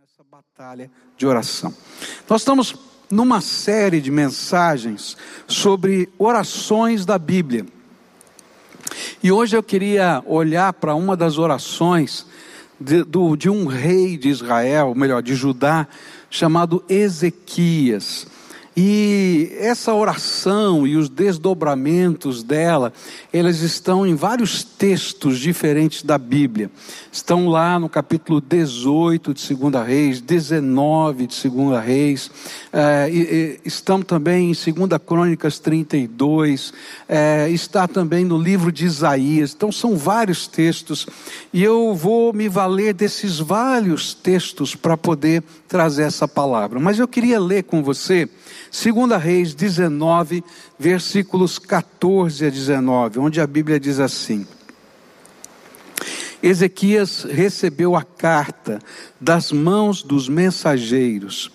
nessa batalha de oração. Nós estamos numa série de mensagens sobre orações da Bíblia. E hoje eu queria olhar para uma das orações de, do, de um rei de Israel, melhor, de Judá, chamado Ezequias. E essa oração e os desdobramentos dela, eles estão em vários textos diferentes da Bíblia. Estão lá no capítulo 18 de 2 Reis, 19 de 2 Reis, é, e, e, estão também em 2 Crônicas 32, é, está também no livro de Isaías. Então são vários textos, e eu vou me valer desses vários textos para poder trazer essa palavra. Mas eu queria ler com você. Segunda Reis 19, versículos 14 a 19, onde a Bíblia diz assim: Ezequias recebeu a carta das mãos dos mensageiros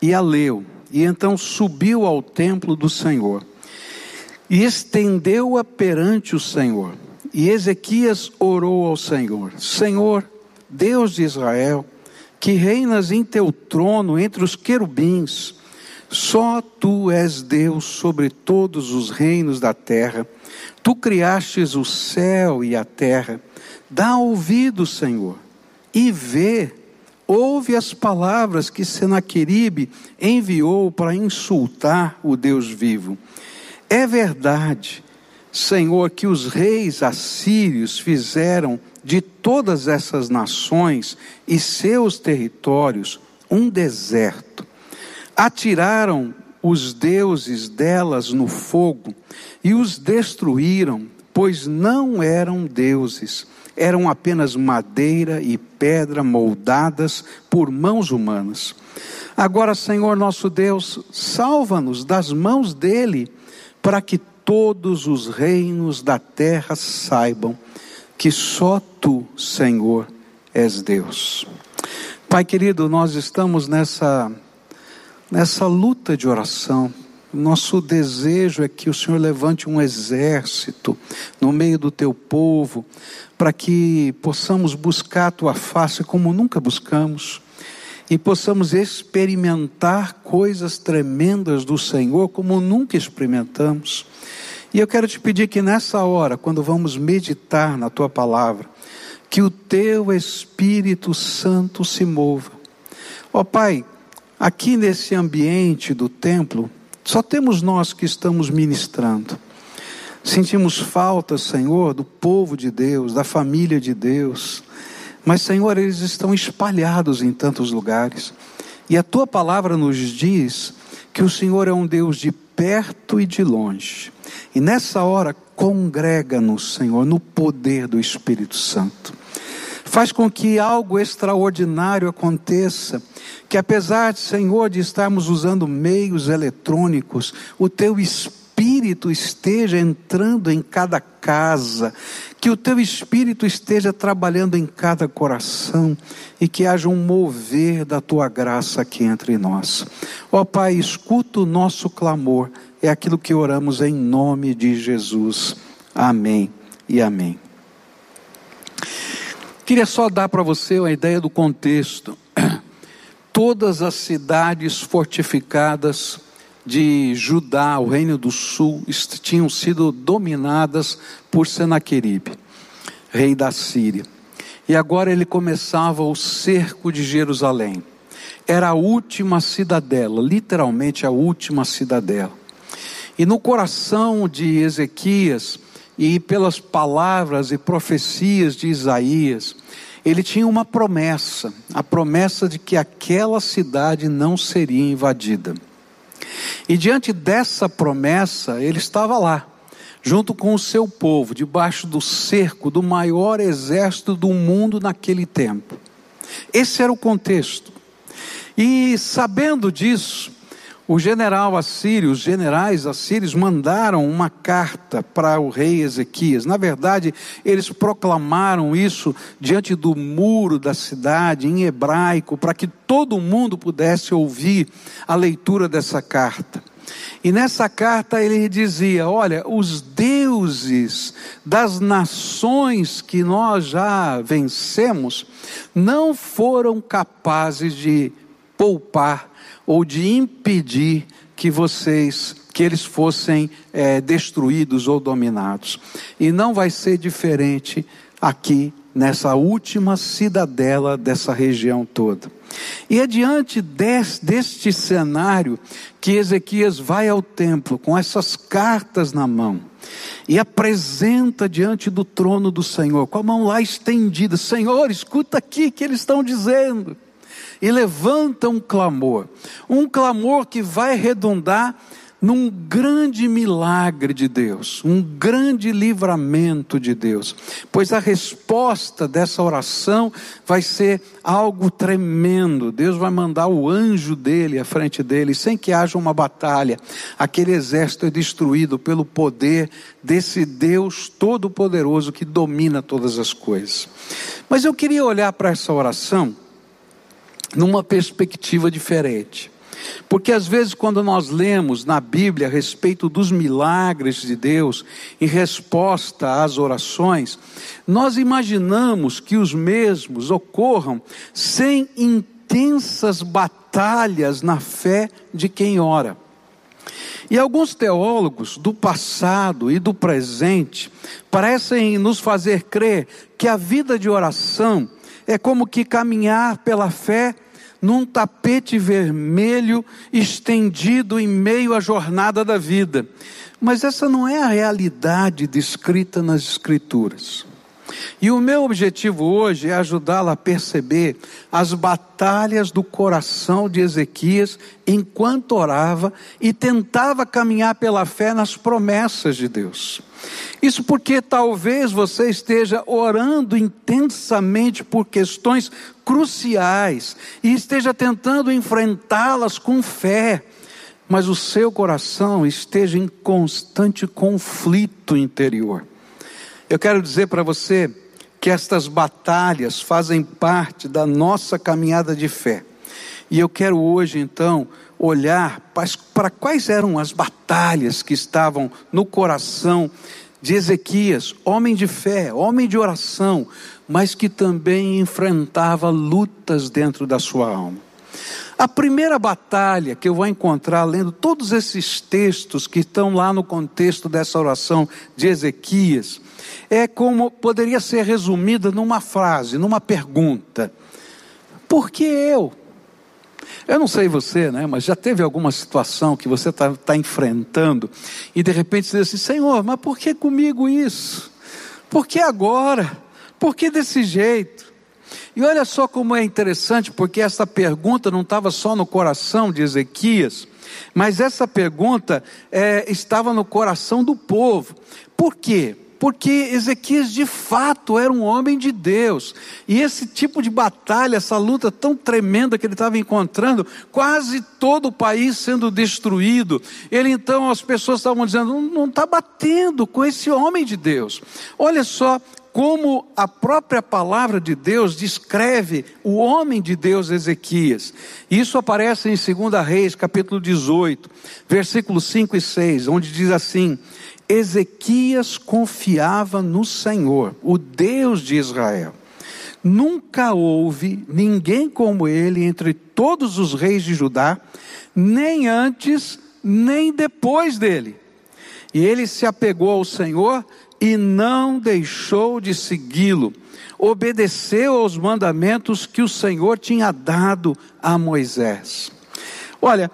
e a leu, e então subiu ao templo do Senhor e estendeu-a perante o Senhor. E Ezequias orou ao Senhor: Senhor, Deus de Israel, que reinas em teu trono entre os querubins, só tu és Deus sobre todos os reinos da terra. Tu criastes o céu e a terra. Dá ouvido, Senhor, e vê. Ouve as palavras que Senaqueribe enviou para insultar o Deus vivo. É verdade, Senhor, que os reis assírios fizeram de todas essas nações e seus territórios um deserto atiraram os deuses delas no fogo e os destruíram, pois não eram deuses, eram apenas madeira e pedra moldadas por mãos humanas. Agora, Senhor nosso Deus, salva-nos das mãos dele, para que todos os reinos da terra saibam que só tu, Senhor, és Deus. Pai querido, nós estamos nessa nessa luta de oração. Nosso desejo é que o Senhor levante um exército no meio do teu povo, para que possamos buscar a tua face como nunca buscamos e possamos experimentar coisas tremendas do Senhor como nunca experimentamos. E eu quero te pedir que nessa hora, quando vamos meditar na tua palavra, que o teu Espírito Santo se mova. Ó Pai, Aqui nesse ambiente do templo, só temos nós que estamos ministrando. Sentimos falta, Senhor, do povo de Deus, da família de Deus. Mas, Senhor, eles estão espalhados em tantos lugares. E a tua palavra nos diz que o Senhor é um Deus de perto e de longe. E nessa hora, congrega-nos, Senhor, no poder do Espírito Santo. Faz com que algo extraordinário aconteça, que apesar, Senhor, de estarmos usando meios eletrônicos, o teu Espírito esteja entrando em cada casa, que o teu Espírito esteja trabalhando em cada coração e que haja um mover da tua graça aqui entre nós. Ó Pai, escuta o nosso clamor, é aquilo que oramos em nome de Jesus. Amém e amém. Queria só dar para você uma ideia do contexto. Todas as cidades fortificadas de Judá, o reino do sul, tinham sido dominadas por Senaqueribe, rei da Síria. E agora ele começava o cerco de Jerusalém. Era a última cidadela, literalmente a última cidadela. E no coração de Ezequias, e pelas palavras e profecias de Isaías, ele tinha uma promessa, a promessa de que aquela cidade não seria invadida. E diante dessa promessa, ele estava lá, junto com o seu povo, debaixo do cerco do maior exército do mundo naquele tempo. Esse era o contexto. E sabendo disso, o general assírio, os generais assírios mandaram uma carta para o rei Ezequias. Na verdade, eles proclamaram isso diante do muro da cidade, em hebraico, para que todo mundo pudesse ouvir a leitura dessa carta. E nessa carta ele dizia: Olha, os deuses das nações que nós já vencemos não foram capazes de poupar ou de impedir que vocês, que eles fossem é, destruídos ou dominados. E não vai ser diferente aqui nessa última cidadela dessa região toda. E é diante deste, deste cenário que Ezequias vai ao templo com essas cartas na mão e apresenta diante do trono do Senhor, com a mão lá estendida: Senhor, escuta aqui que eles estão dizendo. E levanta um clamor, um clamor que vai redundar num grande milagre de Deus, um grande livramento de Deus, pois a resposta dessa oração vai ser algo tremendo. Deus vai mandar o anjo dele à frente dele, sem que haja uma batalha. Aquele exército é destruído pelo poder desse Deus todo-poderoso que domina todas as coisas. Mas eu queria olhar para essa oração numa perspectiva diferente. Porque às vezes, quando nós lemos na Bíblia a respeito dos milagres de Deus em resposta às orações, nós imaginamos que os mesmos ocorram sem intensas batalhas na fé de quem ora. E alguns teólogos do passado e do presente parecem nos fazer crer que a vida de oração é como que caminhar pela fé num tapete vermelho estendido em meio à jornada da vida. Mas essa não é a realidade descrita nas Escrituras. E o meu objetivo hoje é ajudá-la a perceber as batalhas do coração de Ezequias enquanto orava e tentava caminhar pela fé nas promessas de Deus. Isso porque talvez você esteja orando intensamente por questões cruciais e esteja tentando enfrentá-las com fé, mas o seu coração esteja em constante conflito interior. Eu quero dizer para você que estas batalhas fazem parte da nossa caminhada de fé. E eu quero hoje, então, olhar para quais eram as batalhas que estavam no coração de Ezequias, homem de fé, homem de oração, mas que também enfrentava lutas dentro da sua alma. A primeira batalha que eu vou encontrar lendo todos esses textos que estão lá no contexto dessa oração de Ezequias, é como poderia ser resumida numa frase, numa pergunta: Por que eu? Eu não sei você, né? Mas já teve alguma situação que você está tá enfrentando e de repente você diz assim: Senhor, mas por que comigo isso? Por que agora? Por que desse jeito? E olha só como é interessante, porque essa pergunta não estava só no coração de Ezequias, mas essa pergunta é, estava no coração do povo. Por quê? porque Ezequias de fato era um homem de Deus, e esse tipo de batalha, essa luta tão tremenda que ele estava encontrando, quase todo o país sendo destruído, ele então, as pessoas estavam dizendo: não está batendo com esse homem de Deus. Olha só como a própria palavra de Deus descreve o homem de Deus Ezequias. Isso aparece em 2 Reis, capítulo 18, versículos 5 e 6, onde diz assim: Ezequias confiava no Senhor, o Deus de Israel. Nunca houve ninguém como ele entre todos os reis de Judá, nem antes, nem depois dele. E ele se apegou ao Senhor e não deixou de segui-lo. Obedeceu aos mandamentos que o Senhor tinha dado a Moisés. Olha,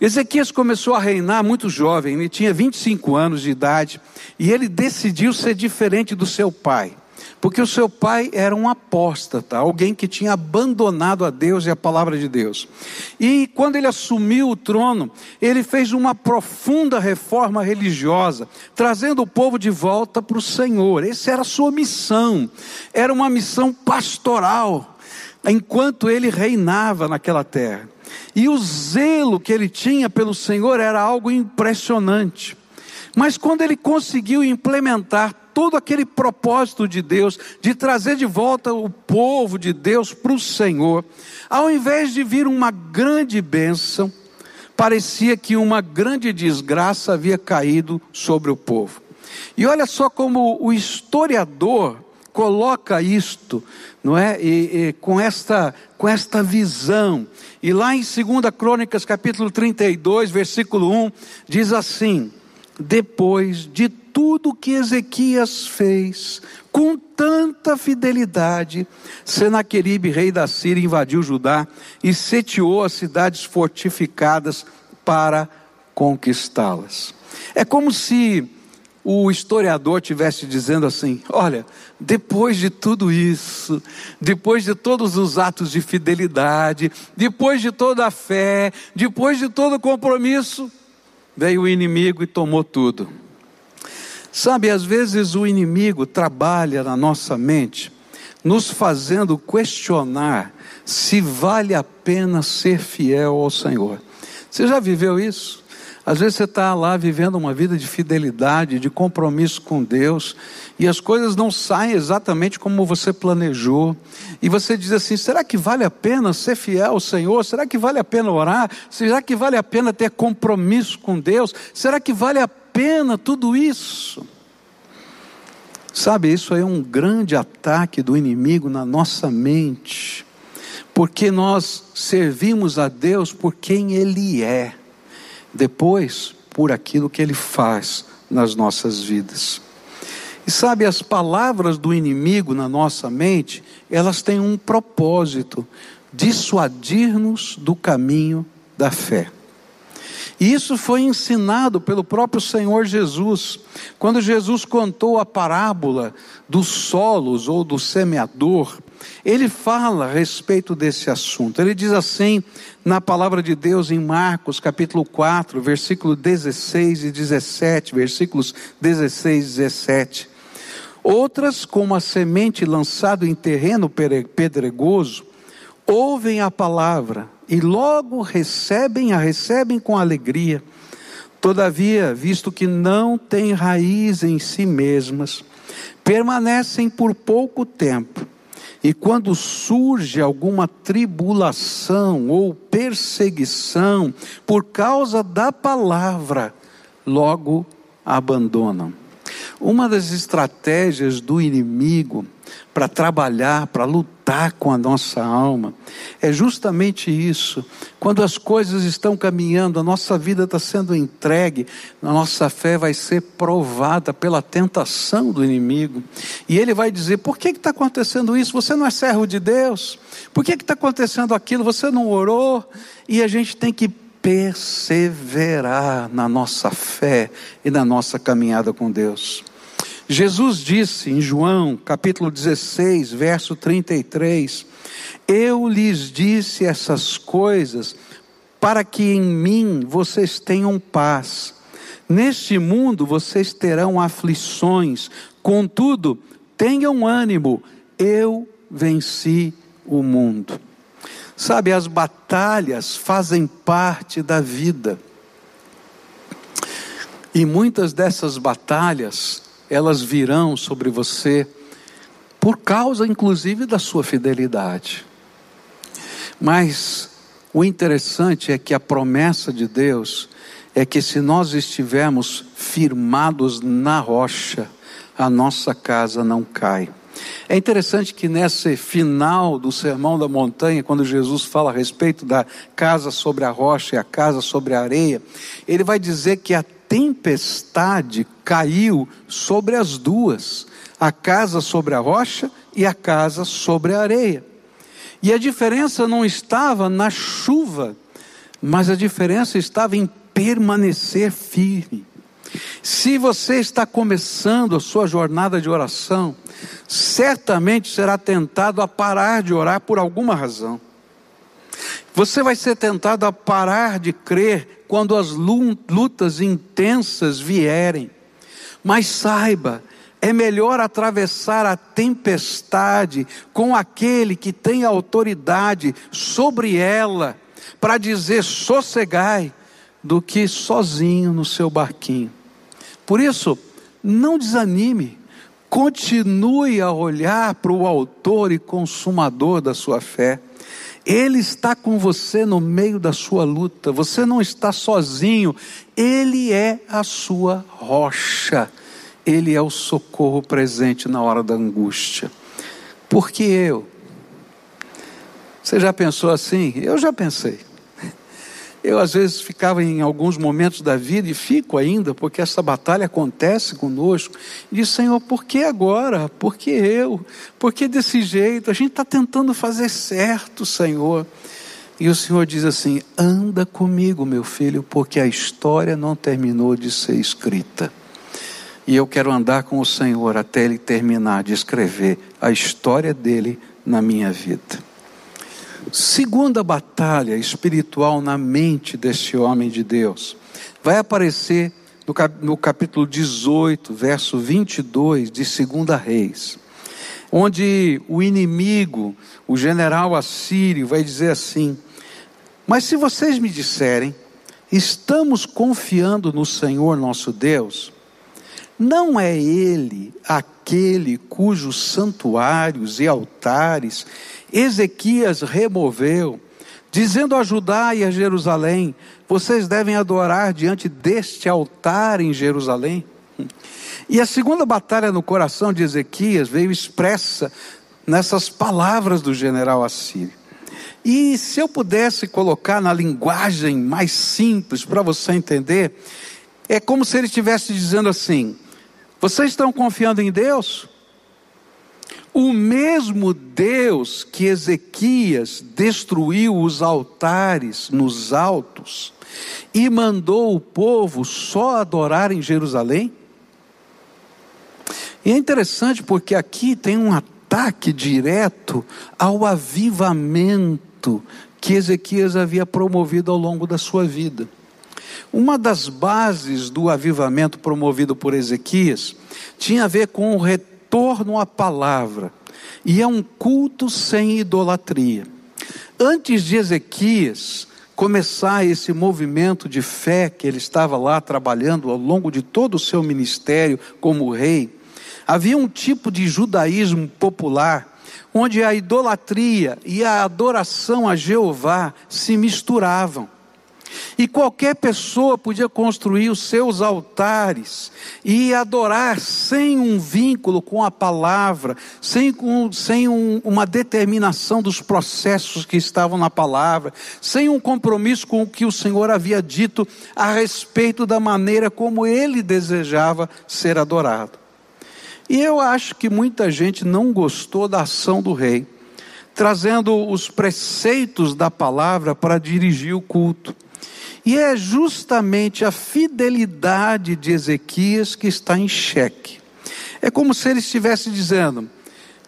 Ezequias começou a reinar muito jovem, ele tinha 25 anos de idade, e ele decidiu ser diferente do seu pai, porque o seu pai era um apóstata, alguém que tinha abandonado a Deus e a palavra de Deus. E quando ele assumiu o trono, ele fez uma profunda reforma religiosa, trazendo o povo de volta para o Senhor. Essa era a sua missão, era uma missão pastoral, enquanto ele reinava naquela terra. E o zelo que ele tinha pelo Senhor era algo impressionante. Mas quando ele conseguiu implementar todo aquele propósito de Deus, de trazer de volta o povo de Deus para o Senhor, ao invés de vir uma grande bênção, parecia que uma grande desgraça havia caído sobre o povo. E olha só como o historiador coloca isto, não é? E, e, com, esta, com esta visão. E lá em 2 Crônicas, capítulo 32, versículo 1, diz assim: Depois de tudo que Ezequias fez, com tanta fidelidade, Senaqueribe, rei da Síria, invadiu Judá e setiou as cidades fortificadas para conquistá-las. É como se o historiador tivesse dizendo assim: olha, depois de tudo isso, depois de todos os atos de fidelidade, depois de toda a fé, depois de todo o compromisso, veio o inimigo e tomou tudo. Sabe, às vezes o inimigo trabalha na nossa mente, nos fazendo questionar se vale a pena ser fiel ao Senhor. Você já viveu isso? Às vezes você está lá vivendo uma vida de fidelidade, de compromisso com Deus, e as coisas não saem exatamente como você planejou, e você diz assim: será que vale a pena ser fiel ao Senhor? Será que vale a pena orar? Será que vale a pena ter compromisso com Deus? Será que vale a pena tudo isso? Sabe, isso é um grande ataque do inimigo na nossa mente, porque nós servimos a Deus por quem Ele é depois por aquilo que ele faz nas nossas vidas. E sabe, as palavras do inimigo na nossa mente, elas têm um propósito: dissuadir-nos do caminho da fé. E isso foi ensinado pelo próprio Senhor Jesus, quando Jesus contou a parábola dos solos ou do semeador. Ele fala a respeito desse assunto. Ele diz assim, na palavra de Deus em Marcos, capítulo 4, versículo 16 e 17, versículos 16 e 17. Outras, como a semente lançada em terreno pedregoso, ouvem a palavra e logo recebem, a recebem com alegria. Todavia, visto que não têm raiz em si mesmas, permanecem por pouco tempo. E quando surge alguma tribulação ou perseguição por causa da palavra, logo abandonam. Uma das estratégias do inimigo para trabalhar, para lutar com a nossa alma. É justamente isso. Quando as coisas estão caminhando, a nossa vida está sendo entregue, a nossa fé vai ser provada pela tentação do inimigo. E ele vai dizer: por que está acontecendo isso? Você não é servo de Deus? Por que está acontecendo aquilo? Você não orou? E a gente tem que perseverar na nossa fé e na nossa caminhada com Deus. Jesus disse em João, capítulo 16, verso 33: Eu lhes disse essas coisas para que em mim vocês tenham paz. Neste mundo vocês terão aflições, contudo, tenham ânimo, eu venci o mundo. Sabe, as batalhas fazem parte da vida. E muitas dessas batalhas elas virão sobre você por causa, inclusive, da sua fidelidade. Mas o interessante é que a promessa de Deus é que se nós estivermos firmados na rocha, a nossa casa não cai. É interessante que nesse final do Sermão da Montanha, quando Jesus fala a respeito da casa sobre a rocha e a casa sobre a areia, ele vai dizer que a tempestade caiu sobre as duas, a casa sobre a rocha e a casa sobre a areia. E a diferença não estava na chuva, mas a diferença estava em permanecer firme. Se você está começando a sua jornada de oração, certamente será tentado a parar de orar por alguma razão. Você vai ser tentado a parar de crer quando as lutas intensas vierem. Mas saiba, é melhor atravessar a tempestade com aquele que tem autoridade sobre ela, para dizer sossegai, do que sozinho no seu barquinho. Por isso, não desanime, continue a olhar para o Autor e Consumador da sua fé Ele está com você no meio da sua luta, você não está sozinho, Ele é a sua rocha, Ele é o socorro presente na hora da angústia. Porque eu? Você já pensou assim? Eu já pensei. Eu, às vezes, ficava em alguns momentos da vida, e fico ainda, porque essa batalha acontece conosco, e diz: Senhor, por que agora? Por que eu? Por que desse jeito? A gente está tentando fazer certo, Senhor. E o Senhor diz assim: anda comigo, meu filho, porque a história não terminou de ser escrita. E eu quero andar com o Senhor até Ele terminar de escrever a história dele na minha vida. Segunda batalha espiritual na mente deste homem de Deus. Vai aparecer no capítulo 18, verso 22 de 2 Reis, onde o inimigo, o general assírio, vai dizer assim: Mas se vocês me disserem, estamos confiando no Senhor nosso Deus, não é Ele aquele cujos santuários e altares Ezequias removeu, dizendo a Judá e a Jerusalém: vocês devem adorar diante deste altar em Jerusalém. E a segunda batalha no coração de Ezequias veio expressa nessas palavras do general assírio. E se eu pudesse colocar na linguagem mais simples para você entender, é como se ele estivesse dizendo assim: vocês estão confiando em Deus? O mesmo Deus que Ezequias destruiu os altares nos altos e mandou o povo só adorar em Jerusalém? E é interessante porque aqui tem um ataque direto ao avivamento que Ezequias havia promovido ao longo da sua vida. Uma das bases do avivamento promovido por Ezequias tinha a ver com o retorno retorno à palavra e é um culto sem idolatria. Antes de Ezequias começar esse movimento de fé que ele estava lá trabalhando ao longo de todo o seu ministério como rei, havia um tipo de judaísmo popular onde a idolatria e a adoração a Jeová se misturavam. E qualquer pessoa podia construir os seus altares e adorar sem um vínculo com a palavra, sem, com, sem um, uma determinação dos processos que estavam na palavra, sem um compromisso com o que o Senhor havia dito a respeito da maneira como ele desejava ser adorado. E eu acho que muita gente não gostou da ação do rei, trazendo os preceitos da palavra para dirigir o culto. E é justamente a fidelidade de Ezequias que está em xeque. É como se ele estivesse dizendo: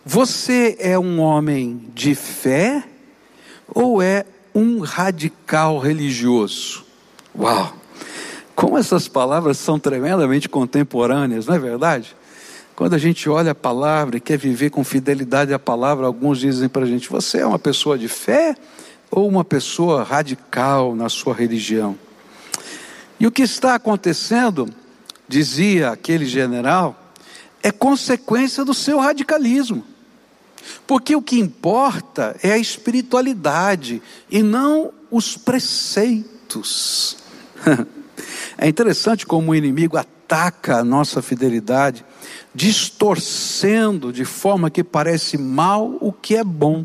Você é um homem de fé ou é um radical religioso? Uau! Como essas palavras são tremendamente contemporâneas, não é verdade? Quando a gente olha a palavra e quer viver com fidelidade à palavra, alguns dizem para a gente: Você é uma pessoa de fé ou uma pessoa radical na sua religião. E o que está acontecendo, dizia aquele general, é consequência do seu radicalismo. Porque o que importa é a espiritualidade e não os preceitos. É interessante como o inimigo ataca a nossa fidelidade, distorcendo de forma que parece mal o que é bom.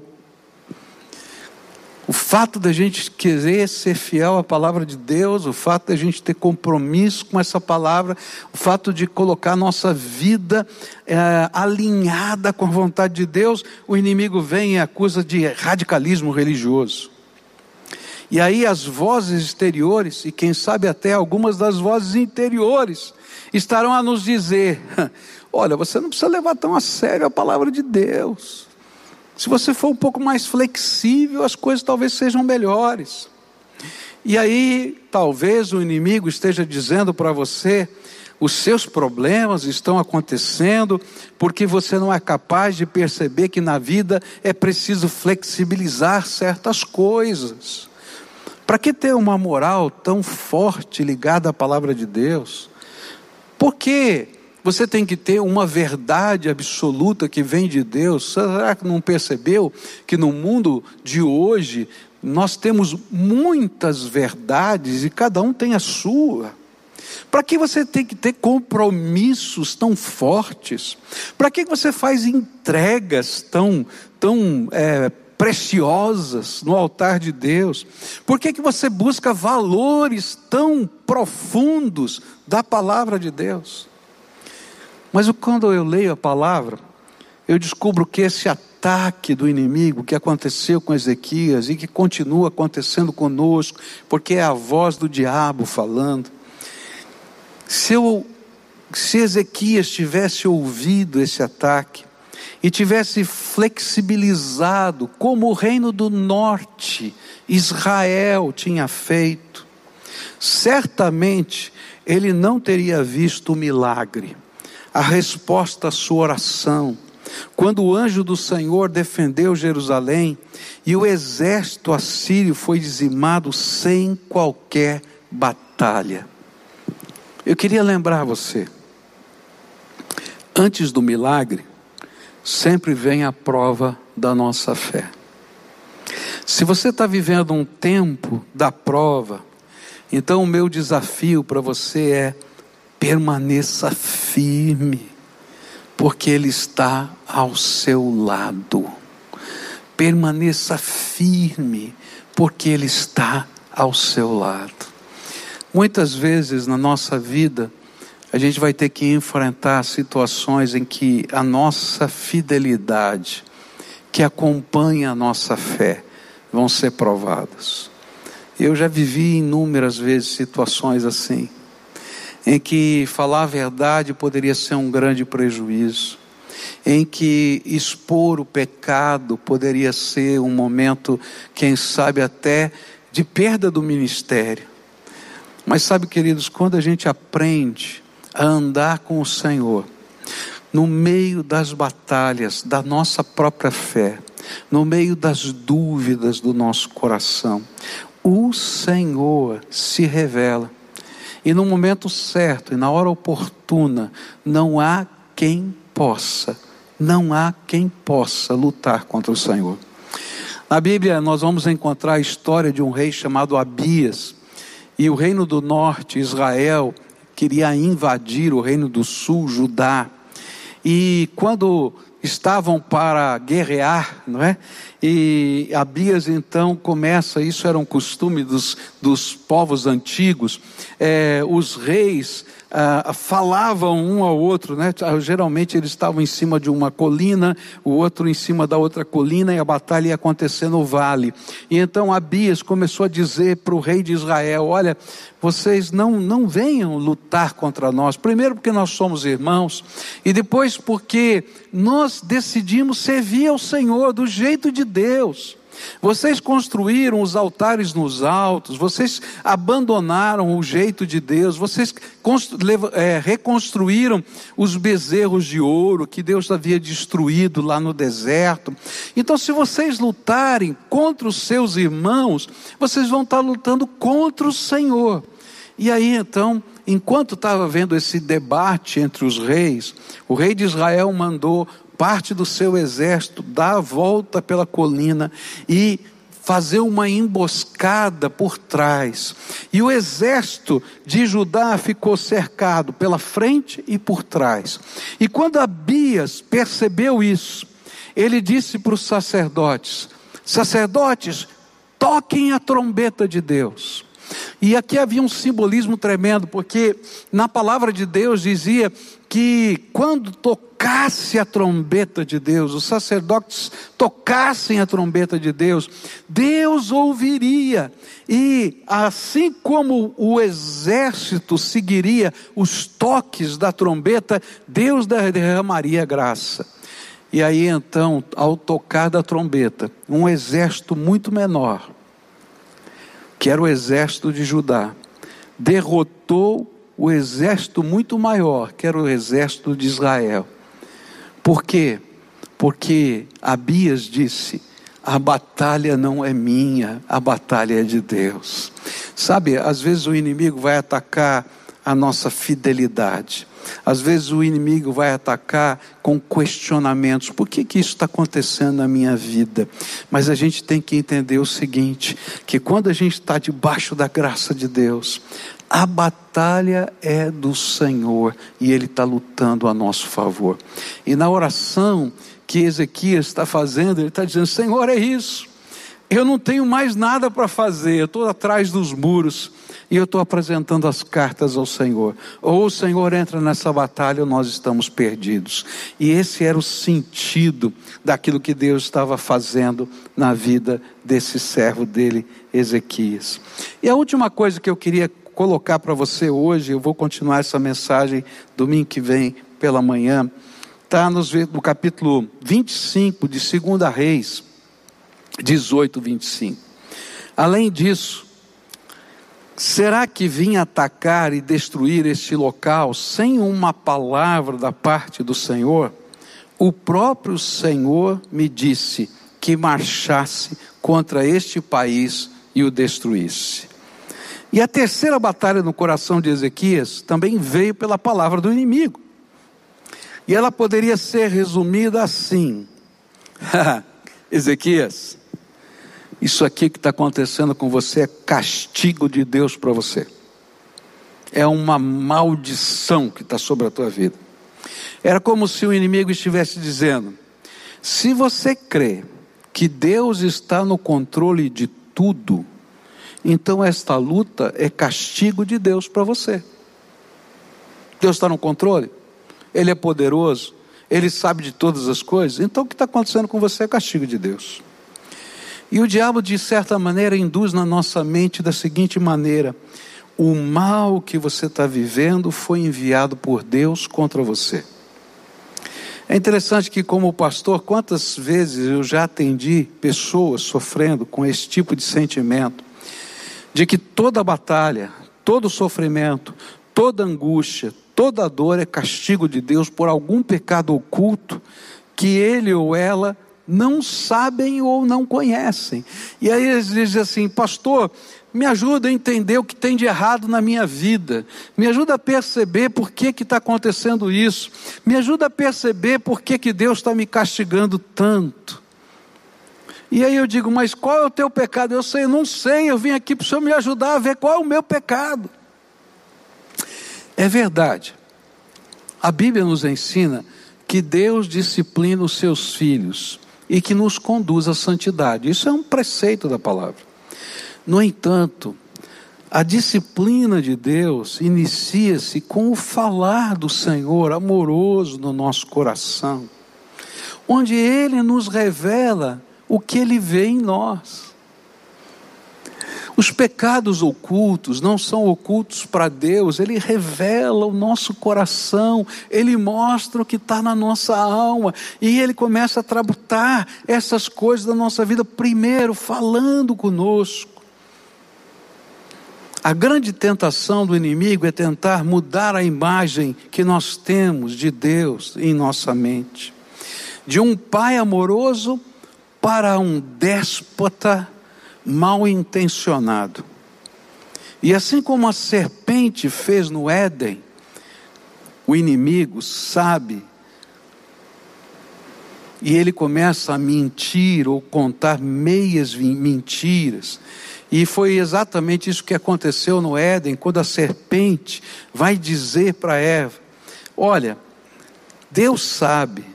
O fato da gente querer ser fiel à palavra de Deus, o fato da gente ter compromisso com essa palavra, o fato de colocar nossa vida é, alinhada com a vontade de Deus, o inimigo vem e acusa de radicalismo religioso. E aí as vozes exteriores, e quem sabe até algumas das vozes interiores, estarão a nos dizer: olha, você não precisa levar tão a sério a palavra de Deus. Se você for um pouco mais flexível, as coisas talvez sejam melhores. E aí, talvez o inimigo esteja dizendo para você: os seus problemas estão acontecendo porque você não é capaz de perceber que na vida é preciso flexibilizar certas coisas. Para que ter uma moral tão forte ligada à palavra de Deus? Por que você tem que ter uma verdade absoluta que vem de Deus. Será que não percebeu que no mundo de hoje nós temos muitas verdades e cada um tem a sua? Para que você tem que ter compromissos tão fortes? Para que você faz entregas tão, tão é, preciosas no altar de Deus? Por que, que você busca valores tão profundos da palavra de Deus? Mas quando eu leio a palavra, eu descubro que esse ataque do inimigo que aconteceu com Ezequias e que continua acontecendo conosco, porque é a voz do diabo falando. Se, eu, se Ezequias tivesse ouvido esse ataque e tivesse flexibilizado, como o reino do norte, Israel, tinha feito, certamente ele não teria visto o milagre, a resposta à sua oração. Quando o anjo do Senhor defendeu Jerusalém e o exército assírio foi dizimado sem qualquer batalha. Eu queria lembrar você, antes do milagre, sempre vem a prova da nossa fé. Se você está vivendo um tempo da prova, então o meu desafio para você é permaneça firme, porque Ele está ao seu lado. Permaneça firme, porque Ele está ao seu lado. Muitas vezes na nossa vida, a gente vai ter que enfrentar situações em que a nossa fidelidade, que acompanha a nossa fé, vão ser provadas. Eu já vivi inúmeras vezes situações assim, em que falar a verdade poderia ser um grande prejuízo, em que expor o pecado poderia ser um momento, quem sabe até, de perda do ministério. Mas sabe, queridos, quando a gente aprende a andar com o Senhor, no meio das batalhas da nossa própria fé, no meio das dúvidas do nosso coração, o Senhor se revela. E no momento certo e na hora oportuna, não há quem possa, não há quem possa lutar contra o Senhor. Na Bíblia, nós vamos encontrar a história de um rei chamado Abias. E o reino do norte, Israel, queria invadir o reino do sul, Judá. E quando estavam para guerrear, não é? E Abias então começa, isso era um costume dos, dos povos antigos, é, os reis ah, falavam um ao outro, né? Geralmente eles estavam em cima de uma colina, o outro em cima da outra colina, e a batalha ia acontecer no vale. E então Abias começou a dizer para o rei de Israel: Olha, vocês não, não venham lutar contra nós. Primeiro, porque nós somos irmãos, e depois, porque nós decidimos servir ao Senhor do jeito de Deus. Vocês construíram os altares nos altos, vocês abandonaram o jeito de Deus, vocês é, reconstruíram os bezerros de ouro que Deus havia destruído lá no deserto. Então, se vocês lutarem contra os seus irmãos, vocês vão estar lutando contra o Senhor. E aí então, enquanto estava havendo esse debate entre os reis, o rei de Israel mandou parte do seu exército dar a volta pela colina e fazer uma emboscada por trás. E o exército de Judá ficou cercado pela frente e por trás. E quando Abias percebeu isso, ele disse para os sacerdotes: Sacerdotes, toquem a trombeta de Deus. E aqui havia um simbolismo tremendo, porque na palavra de Deus dizia que quando tocasse a trombeta de Deus, os sacerdotes tocassem a trombeta de Deus, Deus ouviria, e assim como o exército seguiria os toques da trombeta, Deus derramaria graça. E aí então, ao tocar da trombeta, um exército muito menor, que era o exército de Judá, derrotou o exército muito maior, que era o exército de Israel. Por quê? Porque Abias disse: a batalha não é minha, a batalha é de Deus. Sabe, às vezes o inimigo vai atacar a nossa fidelidade. Às vezes o inimigo vai atacar com questionamentos: por que, que isso está acontecendo na minha vida? Mas a gente tem que entender o seguinte: que quando a gente está debaixo da graça de Deus, a batalha é do Senhor e Ele está lutando a nosso favor. E na oração que Ezequias está fazendo, ele está dizendo: Senhor, é isso. Eu não tenho mais nada para fazer, eu estou atrás dos muros e eu estou apresentando as cartas ao Senhor. Ou o Senhor entra nessa batalha ou nós estamos perdidos. E esse era o sentido daquilo que Deus estava fazendo na vida desse servo dele, Ezequias. E a última coisa que eu queria colocar para você hoje, eu vou continuar essa mensagem domingo que vem pela manhã, está no capítulo 25 de 2 Reis 18, 25. Além disso, será que vim atacar e destruir este local sem uma palavra da parte do Senhor? O próprio Senhor me disse que marchasse contra este país e o destruísse. E a terceira batalha no coração de Ezequias também veio pela palavra do inimigo. E ela poderia ser resumida assim: Ezequias, isso aqui que está acontecendo com você é castigo de Deus para você. É uma maldição que está sobre a tua vida. Era como se o inimigo estivesse dizendo: se você crê que Deus está no controle de tudo, então esta luta é castigo de Deus para você. Deus está no controle, Ele é poderoso, Ele sabe de todas as coisas, então o que está acontecendo com você é castigo de Deus. E o diabo, de certa maneira, induz na nossa mente da seguinte maneira: o mal que você está vivendo foi enviado por Deus contra você. É interessante que, como pastor, quantas vezes eu já atendi pessoas sofrendo com esse tipo de sentimento, de que toda batalha, todo sofrimento, toda angústia, toda dor é castigo de Deus por algum pecado oculto que ele ou ela não sabem ou não conhecem. E aí eles dizem assim, pastor, me ajuda a entender o que tem de errado na minha vida, me ajuda a perceber por que está acontecendo isso, me ajuda a perceber por que, que Deus está me castigando tanto. E aí eu digo, mas qual é o teu pecado? Eu sei, eu não sei, eu vim aqui para o Senhor me ajudar a ver qual é o meu pecado. É verdade, a Bíblia nos ensina que Deus disciplina os seus filhos e que nos conduz à santidade. Isso é um preceito da palavra. No entanto, a disciplina de Deus inicia-se com o falar do Senhor amoroso no nosso coração, onde Ele nos revela o que Ele vê em nós. Os pecados ocultos não são ocultos para Deus, Ele revela o nosso coração, Ele mostra o que está na nossa alma, e Ele começa a tratar essas coisas da nossa vida, primeiro falando conosco. A grande tentação do inimigo é tentar mudar a imagem que nós temos de Deus em nossa mente. De um pai amoroso para um déspota mal intencionado. E assim como a serpente fez no Éden, o inimigo sabe e ele começa a mentir ou contar meias mentiras. E foi exatamente isso que aconteceu no Éden, quando a serpente vai dizer para Eva: Olha, Deus sabe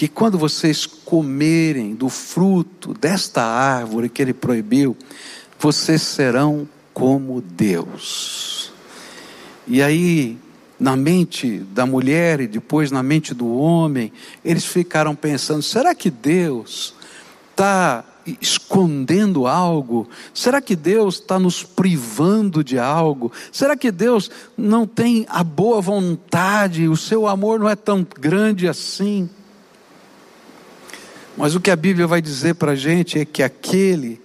que quando vocês comerem do fruto desta árvore que ele proibiu, vocês serão como Deus. E aí, na mente da mulher e depois na mente do homem, eles ficaram pensando: será que Deus está escondendo algo? Será que Deus está nos privando de algo? Será que Deus não tem a boa vontade? O seu amor não é tão grande assim? Mas o que a Bíblia vai dizer para a gente é que aquele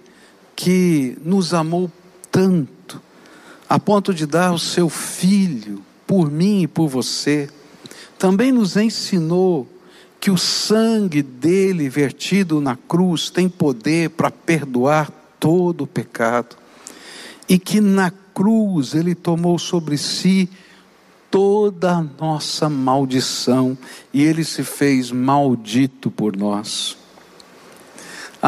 que nos amou tanto, a ponto de dar o seu filho por mim e por você, também nos ensinou que o sangue dele vertido na cruz tem poder para perdoar todo o pecado, e que na cruz ele tomou sobre si toda a nossa maldição e ele se fez maldito por nós.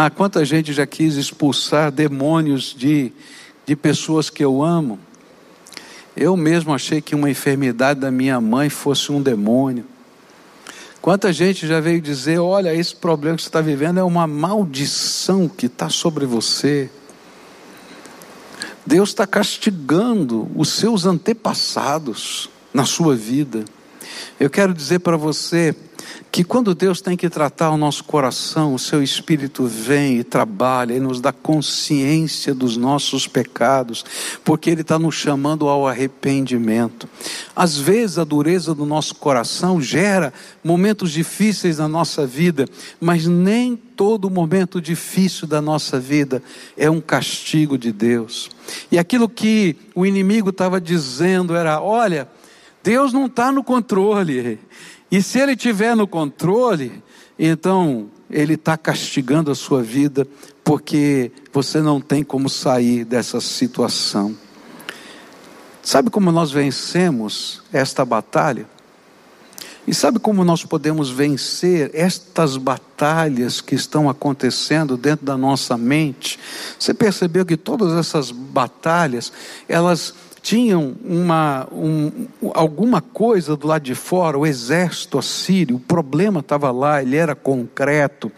Ah, quanta gente já quis expulsar demônios de, de pessoas que eu amo. Eu mesmo achei que uma enfermidade da minha mãe fosse um demônio. Quanta gente já veio dizer: olha, esse problema que você está vivendo é uma maldição que está sobre você. Deus está castigando os seus antepassados na sua vida. Eu quero dizer para você que quando Deus tem que tratar o nosso coração, o seu espírito vem e trabalha e nos dá consciência dos nossos pecados, porque Ele está nos chamando ao arrependimento. Às vezes a dureza do nosso coração gera momentos difíceis na nossa vida, mas nem todo momento difícil da nossa vida é um castigo de Deus. E aquilo que o inimigo estava dizendo era: olha, Deus não está no controle. E se ele tiver no controle, então ele está castigando a sua vida, porque você não tem como sair dessa situação. Sabe como nós vencemos esta batalha? E sabe como nós podemos vencer estas batalhas que estão acontecendo dentro da nossa mente? Você percebeu que todas essas batalhas, elas tinham uma, um, alguma coisa do lado de fora, o exército assírio, o problema estava lá, ele era concreto,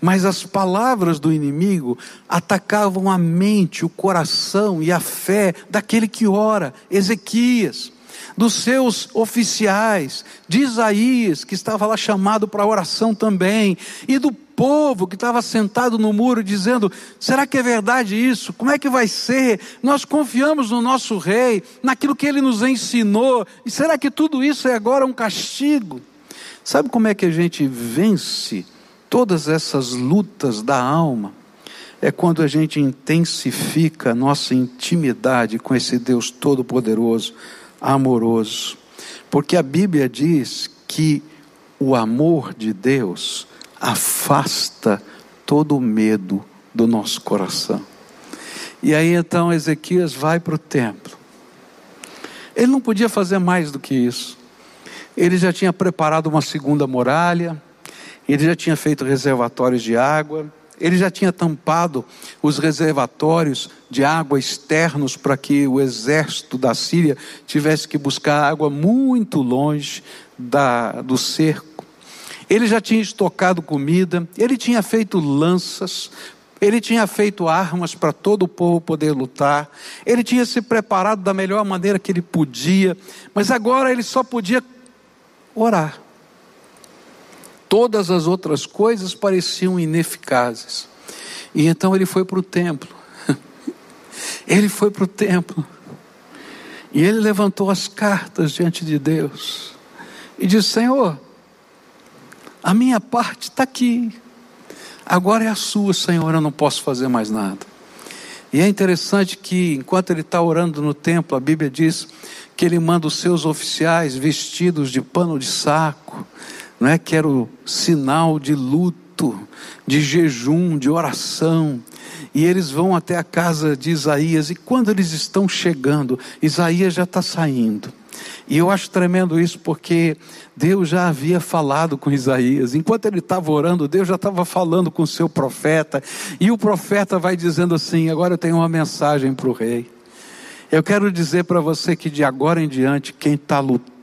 mas as palavras do inimigo atacavam a mente, o coração e a fé daquele que ora, Ezequias. Dos seus oficiais, de Isaías, que estava lá chamado para oração também, e do povo que estava sentado no muro dizendo: será que é verdade isso? Como é que vai ser? Nós confiamos no nosso rei, naquilo que ele nos ensinou, e será que tudo isso é agora um castigo? Sabe como é que a gente vence todas essas lutas da alma? É quando a gente intensifica a nossa intimidade com esse Deus Todo-Poderoso, amoroso. Porque a Bíblia diz que o amor de Deus afasta todo o medo do nosso coração. E aí então Ezequias vai para o templo. Ele não podia fazer mais do que isso. Ele já tinha preparado uma segunda muralha, ele já tinha feito reservatórios de água, ele já tinha tampado os reservatórios de água externos para que o exército da Síria tivesse que buscar água muito longe da, do cerco. Ele já tinha estocado comida, ele tinha feito lanças, ele tinha feito armas para todo o povo poder lutar, ele tinha se preparado da melhor maneira que ele podia, mas agora ele só podia orar. Todas as outras coisas pareciam ineficazes. E então ele foi para o templo. Ele foi para o templo. E ele levantou as cartas diante de Deus. E disse: Senhor, a minha parte está aqui. Agora é a sua, Senhor, eu não posso fazer mais nada. E é interessante que, enquanto ele está orando no templo, a Bíblia diz que ele manda os seus oficiais vestidos de pano de saco, não é? que era o sinal de luto, de jejum, de oração. E eles vão até a casa de Isaías, e quando eles estão chegando, Isaías já está saindo. E eu acho tremendo isso porque Deus já havia falado com Isaías. Enquanto ele estava orando, Deus já estava falando com o seu profeta. E o profeta vai dizendo assim: Agora eu tenho uma mensagem para o rei. Eu quero dizer para você que de agora em diante, quem está lutando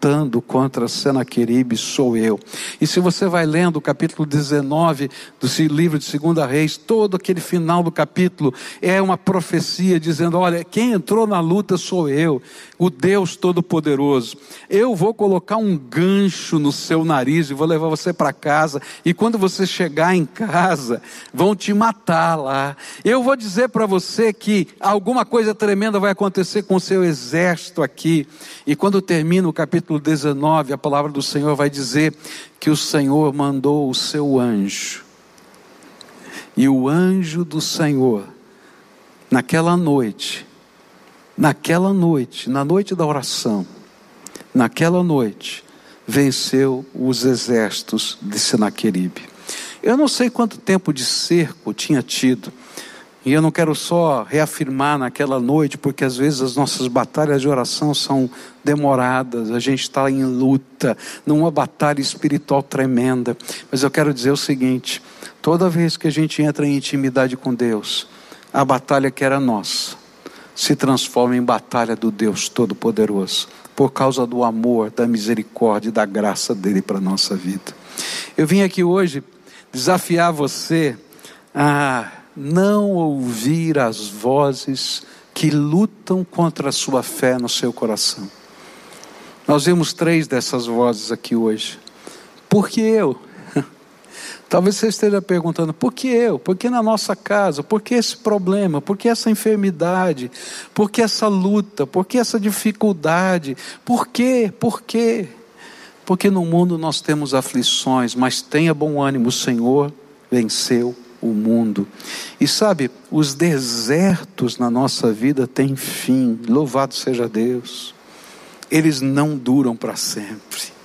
contra Senaqueribe sou eu. E se você vai lendo o capítulo 19 do livro de Segunda Reis, todo aquele final do capítulo é uma profecia dizendo: olha, quem entrou na luta sou eu, o Deus Todo-Poderoso. Eu vou colocar um gancho no seu nariz e vou levar você para casa. E quando você chegar em casa, vão te matar lá. Eu vou dizer para você que alguma coisa tremenda vai acontecer com o seu exército aqui. E quando termina o capítulo 19, a palavra do Senhor vai dizer que o Senhor mandou o seu anjo. E o anjo do Senhor, naquela noite, naquela noite, na noite da oração, naquela noite, venceu os exércitos de Senaqueribe. Eu não sei quanto tempo de cerco tinha tido E eu não quero só reafirmar naquela noite, porque às vezes as nossas batalhas de oração são demoradas, a gente está em luta, numa batalha espiritual tremenda. Mas eu quero dizer o seguinte: toda vez que a gente entra em intimidade com Deus, a batalha que era nossa se transforma em batalha do Deus Todo-Poderoso, por causa do amor, da misericórdia e da graça dele para a nossa vida. Eu vim aqui hoje desafiar você a não ouvir as vozes que lutam contra a sua fé no seu coração. Nós vemos três dessas vozes aqui hoje. Por que eu? Talvez você esteja perguntando: por que eu? Por que na nossa casa? Por que esse problema? Por que essa enfermidade? Por que essa luta? Por que essa dificuldade? Por quê? Por quê? Porque no mundo nós temos aflições, mas tenha bom ânimo, o Senhor venceu o mundo. E sabe, os desertos na nossa vida têm fim, louvado seja Deus. Eles não duram para sempre.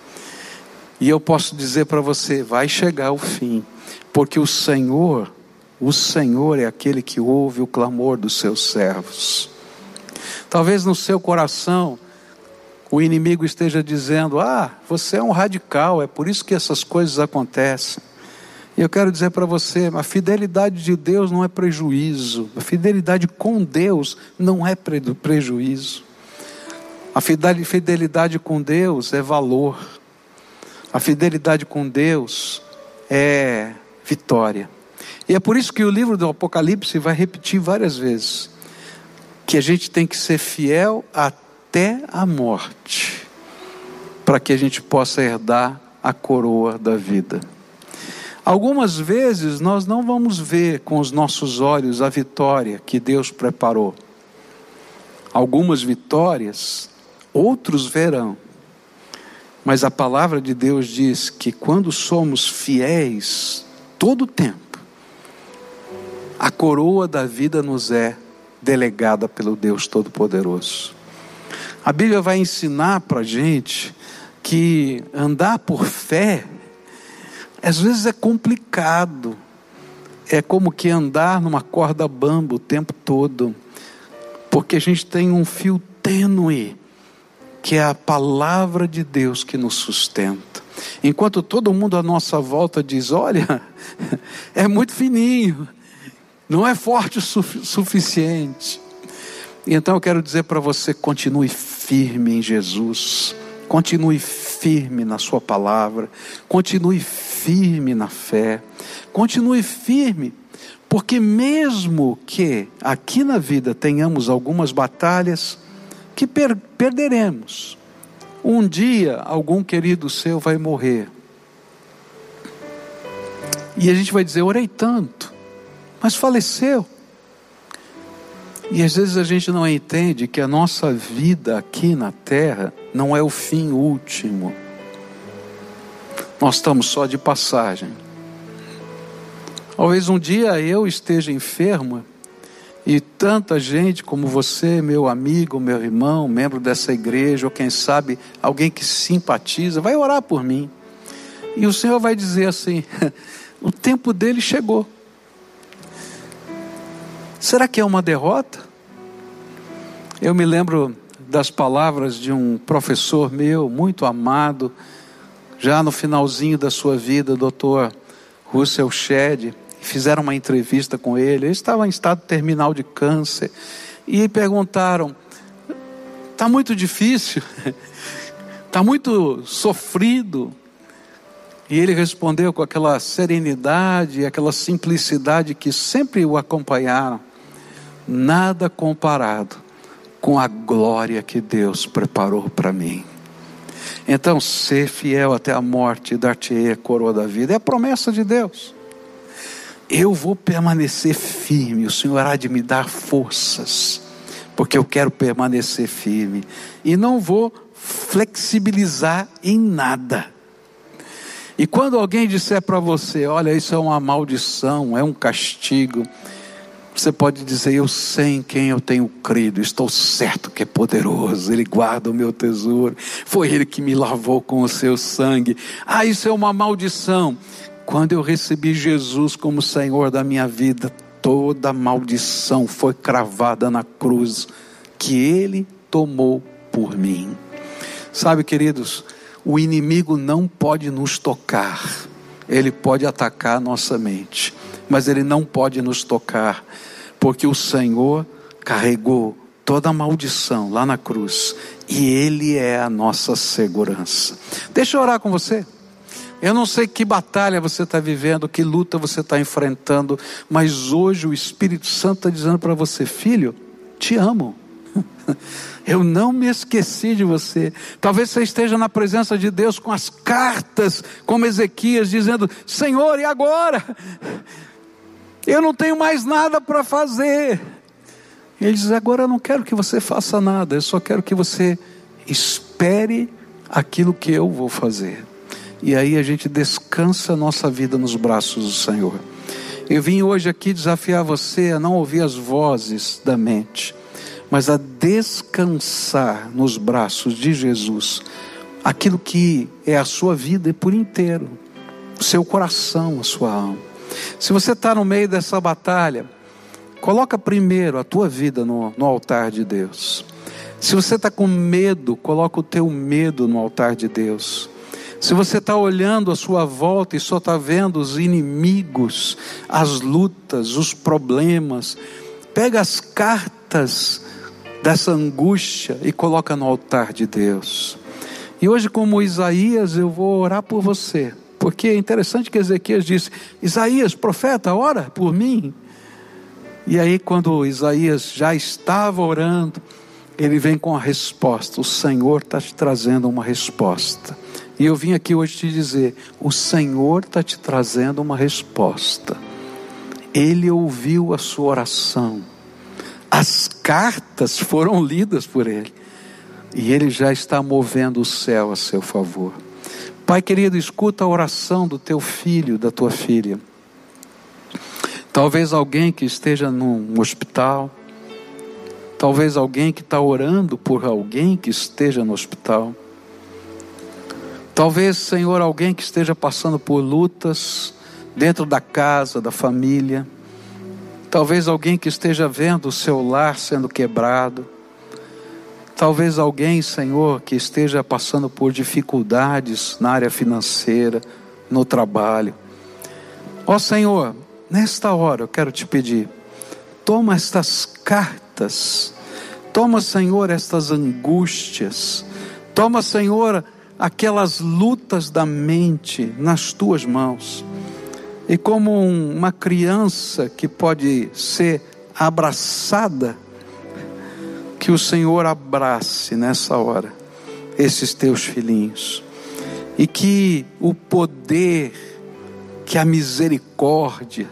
E eu posso dizer para você, vai chegar o fim, porque o Senhor, o Senhor é aquele que ouve o clamor dos seus servos. Talvez no seu coração o inimigo esteja dizendo: "Ah, você é um radical, é por isso que essas coisas acontecem". E eu quero dizer para você: a fidelidade de Deus não é prejuízo, a fidelidade com Deus não é prejuízo. A fidelidade com Deus é valor, a fidelidade com Deus é vitória. E é por isso que o livro do Apocalipse vai repetir várias vezes que a gente tem que ser fiel até a morte, para que a gente possa herdar a coroa da vida. Algumas vezes nós não vamos ver com os nossos olhos a vitória que Deus preparou. Algumas vitórias, outros verão. Mas a palavra de Deus diz que quando somos fiéis, todo o tempo, a coroa da vida nos é delegada pelo Deus Todo-Poderoso. A Bíblia vai ensinar para a gente que andar por fé às vezes é complicado. É como que andar numa corda bamba o tempo todo. Porque a gente tem um fio tênue, que é a palavra de Deus que nos sustenta. Enquanto todo mundo à nossa volta diz: olha, é muito fininho, não é forte o suficiente. Então eu quero dizer para você: continue firme em Jesus, continue firme na Sua palavra, continue firme na fé, continue firme, porque mesmo que aqui na vida tenhamos algumas batalhas que per perderemos, um dia algum querido seu vai morrer. E a gente vai dizer: orei tanto, mas faleceu. E às vezes a gente não entende que a nossa vida aqui na terra não é o fim último nós estamos só de passagem. Talvez um dia eu esteja enferma e tanta gente como você, meu amigo, meu irmão, membro dessa igreja, ou quem sabe alguém que simpatiza, vai orar por mim. E o Senhor vai dizer assim: o tempo dele chegou. Será que é uma derrota? Eu me lembro das palavras de um professor meu, muito amado, já no finalzinho da sua vida, doutor Russell Shedd, fizeram uma entrevista com ele. Ele estava em estado terminal de câncer e perguntaram: está muito difícil, está muito sofrido. E ele respondeu com aquela serenidade, aquela simplicidade que sempre o acompanharam: nada comparado com a glória que Deus preparou para mim. Então, ser fiel até a morte dar-te-ei a coroa da vida. É a promessa de Deus. Eu vou permanecer firme, o Senhor há de me dar forças, porque eu quero permanecer firme. E não vou flexibilizar em nada. E quando alguém disser para você, olha, isso é uma maldição, é um castigo, você pode dizer: Eu sei em quem eu tenho crido, estou certo que é poderoso, Ele guarda o meu tesouro, foi Ele que me lavou com o seu sangue. Ah, isso é uma maldição. Quando eu recebi Jesus como Senhor da minha vida, toda maldição foi cravada na cruz que ele tomou por mim. Sabe, queridos, o inimigo não pode nos tocar, ele pode atacar a nossa mente, mas ele não pode nos tocar, porque o Senhor carregou toda a maldição lá na cruz e ele é a nossa segurança. Deixa eu orar com você. Eu não sei que batalha você está vivendo, que luta você está enfrentando, mas hoje o Espírito Santo está dizendo para você, filho, te amo. Eu não me esqueci de você. Talvez você esteja na presença de Deus com as cartas, como Ezequias, dizendo: Senhor, e agora? Eu não tenho mais nada para fazer. Ele diz: Agora eu não quero que você faça nada, eu só quero que você espere aquilo que eu vou fazer. E aí a gente descansa a nossa vida nos braços do Senhor. Eu vim hoje aqui desafiar você a não ouvir as vozes da mente, mas a descansar nos braços de Jesus aquilo que é a sua vida por inteiro, o seu coração, a sua alma. Se você está no meio dessa batalha, coloca primeiro a tua vida no, no altar de Deus. Se você está com medo, coloca o teu medo no altar de Deus. Se você está olhando à sua volta e só está vendo os inimigos, as lutas, os problemas, pega as cartas dessa angústia e coloca no altar de Deus. E hoje, como Isaías, eu vou orar por você, porque é interessante que Ezequias disse: Isaías, profeta, ora por mim. E aí, quando Isaías já estava orando, ele vem com a resposta: O Senhor está te trazendo uma resposta. E eu vim aqui hoje te dizer: o Senhor está te trazendo uma resposta. Ele ouviu a sua oração. As cartas foram lidas por ele. E ele já está movendo o céu a seu favor. Pai querido, escuta a oração do teu filho, da tua filha. Talvez alguém que esteja num hospital. Talvez alguém que está orando por alguém que esteja no hospital. Talvez, Senhor, alguém que esteja passando por lutas dentro da casa, da família. Talvez alguém que esteja vendo o seu lar sendo quebrado. Talvez alguém, Senhor, que esteja passando por dificuldades na área financeira, no trabalho. Ó Senhor, nesta hora eu quero te pedir, toma estas cartas, toma, Senhor, estas angústias, toma, Senhor, aquelas lutas da mente nas tuas mãos. E como uma criança que pode ser abraçada, que o Senhor abrace nessa hora esses teus filhinhos. E que o poder, que a misericórdia,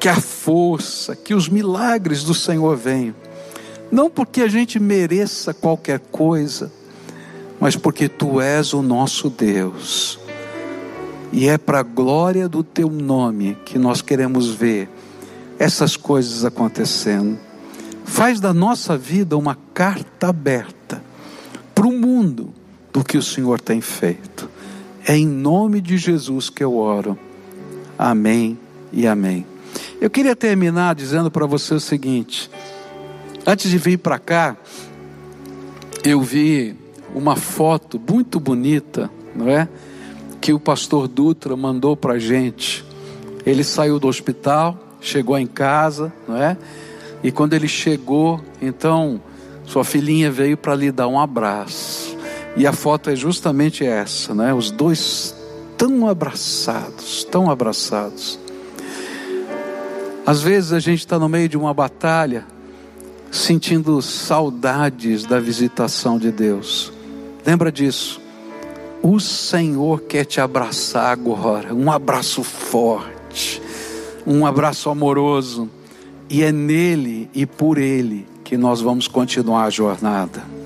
que a força, que os milagres do Senhor venham. Não porque a gente mereça qualquer coisa, mas porque tu és o nosso Deus. E é para a glória do teu nome que nós queremos ver essas coisas acontecendo. Faz da nossa vida uma carta aberta para o mundo do que o Senhor tem feito. É em nome de Jesus que eu oro. Amém e amém. Eu queria terminar dizendo para você o seguinte: antes de vir para cá, eu vi uma foto muito bonita, não é? Que o pastor Dutra mandou para gente. Ele saiu do hospital, chegou em casa, não é? E quando ele chegou, então sua filhinha veio para lhe dar um abraço. E a foto é justamente essa, né? Os dois tão abraçados, tão abraçados. Às vezes a gente está no meio de uma batalha, sentindo saudades da visitação de Deus. Lembra disso. O Senhor quer te abraçar agora, um abraço forte, um abraço amoroso, e é nele e por ele que nós vamos continuar a jornada.